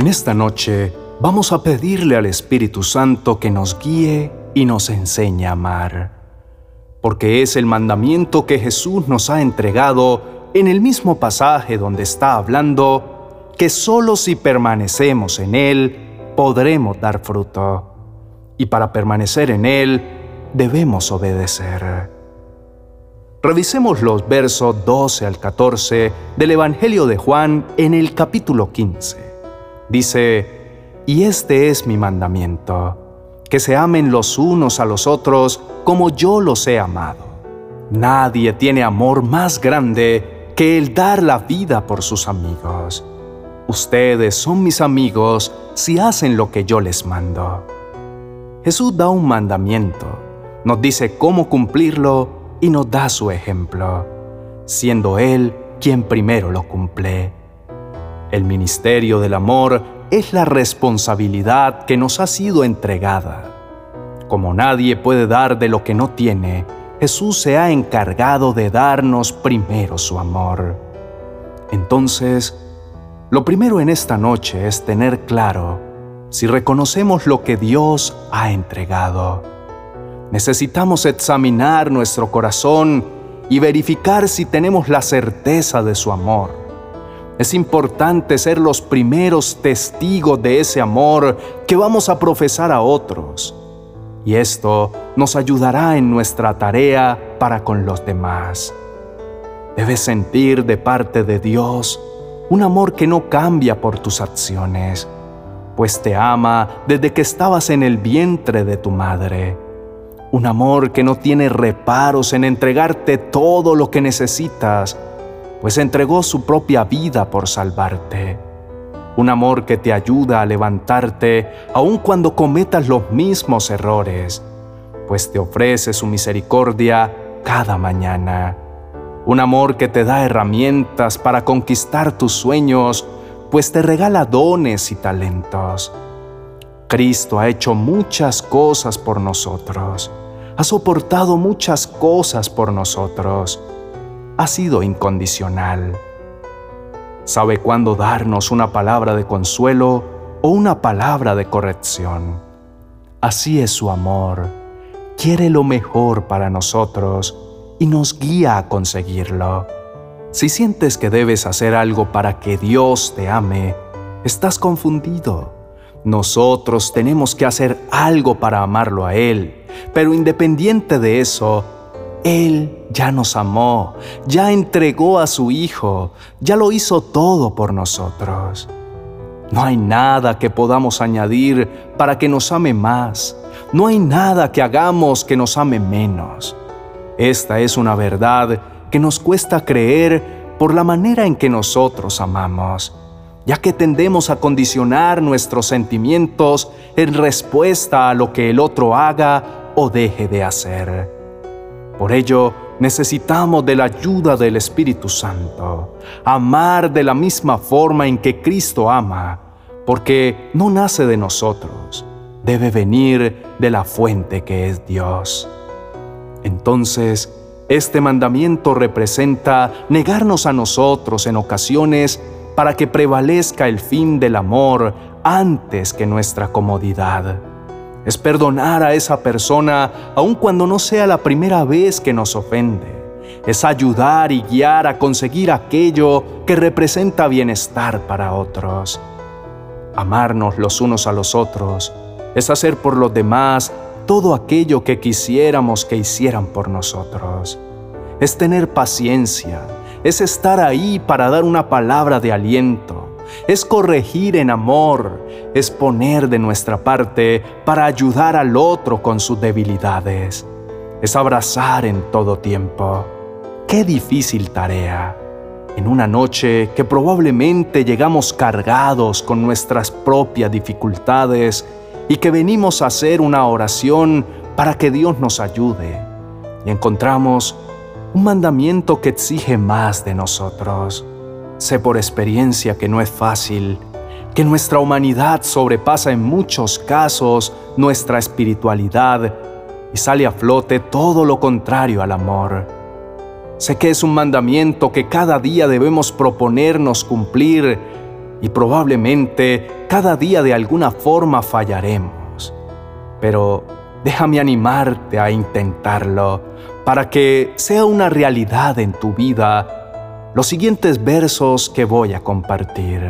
En esta noche vamos a pedirle al Espíritu Santo que nos guíe y nos enseñe a amar, porque es el mandamiento que Jesús nos ha entregado en el mismo pasaje donde está hablando que solo si permanecemos en Él podremos dar fruto, y para permanecer en Él debemos obedecer. Revisemos los versos 12 al 14 del Evangelio de Juan en el capítulo 15. Dice, y este es mi mandamiento, que se amen los unos a los otros como yo los he amado. Nadie tiene amor más grande que el dar la vida por sus amigos. Ustedes son mis amigos si hacen lo que yo les mando. Jesús da un mandamiento, nos dice cómo cumplirlo y nos da su ejemplo, siendo Él quien primero lo cumple. El ministerio del amor es la responsabilidad que nos ha sido entregada. Como nadie puede dar de lo que no tiene, Jesús se ha encargado de darnos primero su amor. Entonces, lo primero en esta noche es tener claro si reconocemos lo que Dios ha entregado necesitamos examinar nuestro corazón y verificar si tenemos la certeza de su amor. Es importante ser los primeros testigos de ese amor que vamos a profesar a otros. Y esto nos ayudará en nuestra tarea para con los demás. Debes sentir de parte de Dios un amor que no cambia por tus acciones, pues te ama desde que estabas en el vientre de tu madre un amor que no tiene reparos en entregarte todo lo que necesitas, pues entregó su propia vida por salvarte. Un amor que te ayuda a levantarte aun cuando cometas los mismos errores, pues te ofrece su misericordia cada mañana. Un amor que te da herramientas para conquistar tus sueños, pues te regala dones y talentos. Cristo ha hecho muchas cosas por nosotros ha soportado muchas cosas por nosotros, ha sido incondicional. Sabe cuándo darnos una palabra de consuelo o una palabra de corrección. Así es su amor. Quiere lo mejor para nosotros y nos guía a conseguirlo. Si sientes que debes hacer algo para que Dios te ame, estás confundido. Nosotros tenemos que hacer algo para amarlo a Él pero independiente de eso, Él ya nos amó, ya entregó a su Hijo, ya lo hizo todo por nosotros. No hay nada que podamos añadir para que nos ame más. No hay nada que hagamos que nos ame menos. Esta es una verdad que nos cuesta creer por la manera en que nosotros amamos ya que tendemos a condicionar nuestros sentimientos en respuesta a lo que el otro haga o deje de hacer. Por ello, necesitamos de la ayuda del Espíritu Santo, amar de la misma forma en que Cristo ama, porque no nace de nosotros, debe venir de la fuente que es Dios. Entonces, este mandamiento representa negarnos a nosotros en ocasiones para que prevalezca el fin del amor antes que nuestra comodidad. Es perdonar a esa persona aun cuando no sea la primera vez que nos ofende. Es ayudar y guiar a conseguir aquello que representa bienestar para otros. Amarnos los unos a los otros es hacer por los demás todo aquello que quisiéramos que hicieran por nosotros. Es tener paciencia, es estar ahí para dar una palabra de aliento, es corregir en amor, es poner de nuestra parte para ayudar al otro con sus debilidades, es abrazar en todo tiempo. Qué difícil tarea. En una noche que probablemente llegamos cargados con nuestras propias dificultades y que venimos a hacer una oración para que Dios nos ayude y encontramos un mandamiento que exige más de nosotros. Sé por experiencia que no es fácil, que nuestra humanidad sobrepasa en muchos casos nuestra espiritualidad y sale a flote todo lo contrario al amor. Sé que es un mandamiento que cada día debemos proponernos cumplir, y probablemente cada día de alguna forma fallaremos. Pero déjame animarte a intentarlo para que sea una realidad en tu vida los siguientes versos que voy a compartir.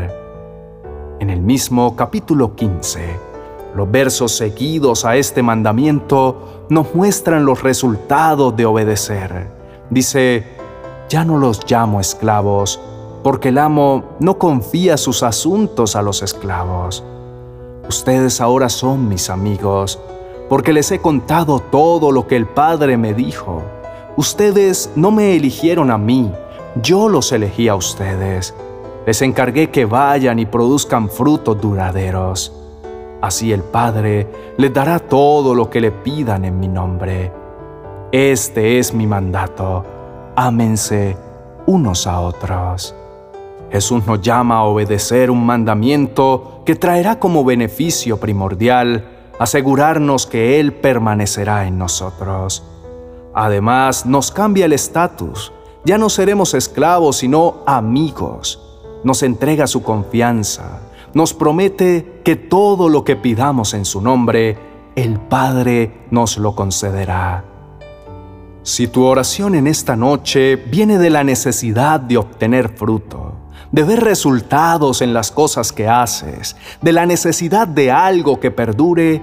En el mismo capítulo 15, los versos seguidos a este mandamiento nos muestran los resultados de obedecer. Dice, ya no los llamo esclavos, porque el amo no confía sus asuntos a los esclavos. Ustedes ahora son mis amigos, porque les he contado todo lo que el Padre me dijo. Ustedes no me eligieron a mí, yo los elegí a ustedes. Les encargué que vayan y produzcan frutos duraderos Así el Padre les dará todo lo que le pidan en mi nombre. Este es mi mandato. Ámense unos a otros. Jesús nos llama a obedecer un mandamiento que traerá como beneficio primordial asegurarnos que Él permanecerá en nosotros. Además, nos cambia el estatus. Ya no seremos esclavos, sino amigos. Nos entrega su confianza nos promete que todo lo que pidamos en su nombre, el Padre nos lo concederá. Si tu oración en esta noche viene de la necesidad de obtener fruto, de ver resultados en las cosas que haces, de la necesidad de algo que perdure,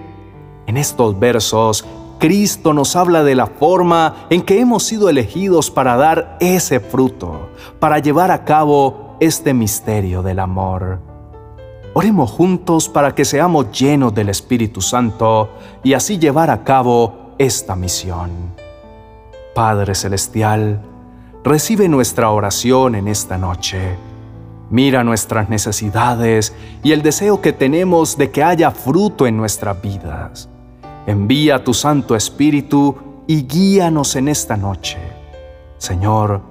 en estos versos Cristo nos habla de la forma en que hemos sido elegidos para dar ese fruto, para llevar a cabo este misterio del amor. Oremos juntos para que seamos llenos del Espíritu Santo y así llevar a cabo esta misión. Padre Celestial, recibe nuestra oración en esta noche. Mira nuestras necesidades y el deseo que tenemos de que haya fruto en nuestras vidas. Envía tu Santo Espíritu y guíanos en esta noche. Señor,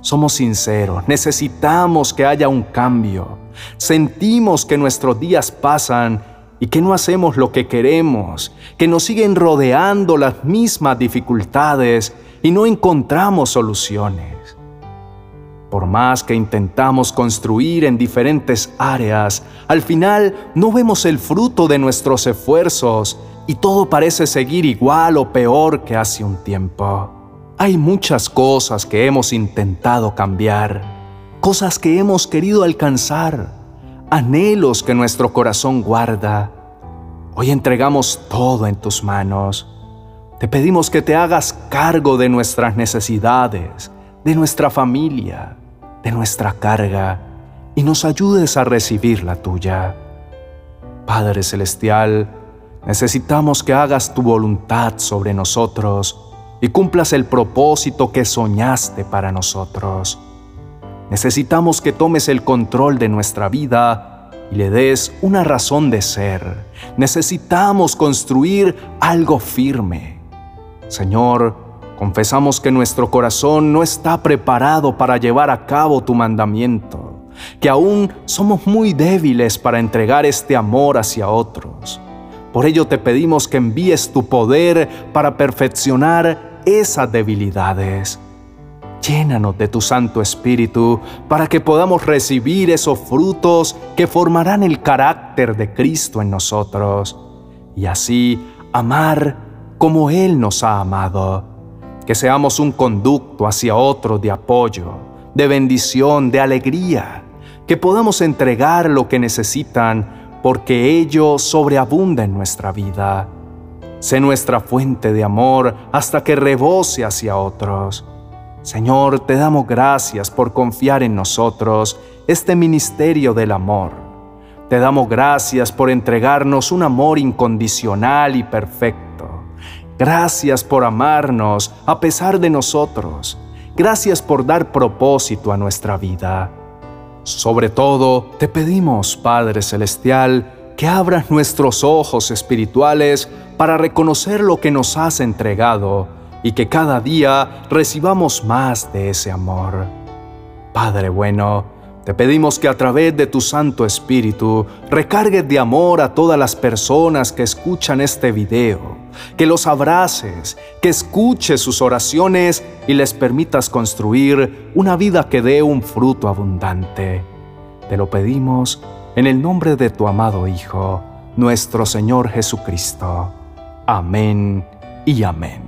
somos sinceros, necesitamos que haya un cambio Sentimos que nuestros días pasan y que no hacemos lo que queremos, que nos siguen rodeando las mismas dificultades y no encontramos soluciones. Por más que intentamos construir en diferentes áreas, al final no vemos el fruto de nuestros esfuerzos y todo parece seguir igual o peor que hace un tiempo. Hay muchas cosas que hemos intentado cambiar cosas que hemos querido alcanzar, anhelos que nuestro corazón guarda. Hoy entregamos todo en tus manos. Te pedimos que te hagas cargo de nuestras necesidades, de nuestra familia, de nuestra carga, y nos ayudes a recibir la tuya. Padre Celestial, necesitamos que hagas tu voluntad sobre nosotros y cumplas el propósito que soñaste para nosotros. Necesitamos que tomes el control de nuestra vida y le des una razón de ser. Necesitamos construir algo firme. Señor, confesamos que nuestro corazón no está preparado para llevar a cabo tu mandamiento, que aún somos muy débiles para entregar este amor hacia otros. Por ello te pedimos que envíes tu poder para perfeccionar esas debilidades. Llénanos de tu Santo Espíritu para que podamos recibir esos frutos que formarán el carácter de Cristo en nosotros. Y así amar como Él nos ha amado. Que seamos un conducto hacia otro de apoyo, de bendición, de alegría, que podamos entregar lo que necesitan porque ello sobreabunda en nuestra vida. Sé nuestra fuente de amor hasta que rebose hacia otros Señor, te damos gracias por confiar en nosotros este ministerio del amor. Te damos gracias por entregarnos un amor incondicional y perfecto. Gracias por amarnos a pesar de nosotros. Gracias por dar propósito a nuestra vida. Sobre todo, te pedimos, Padre Celestial, que abras nuestros ojos espirituales para reconocer lo que nos has entregado y que cada día recibamos más de ese amor. Padre bueno, te pedimos que a través de tu Santo Espíritu recargues de amor a todas las personas que escuchan este video, que los abraces, que escuches sus oraciones y les permitas construir una vida que dé un fruto abundante. Te lo pedimos en el nombre de tu amado Hijo, nuestro Señor Jesucristo. Amén y amén.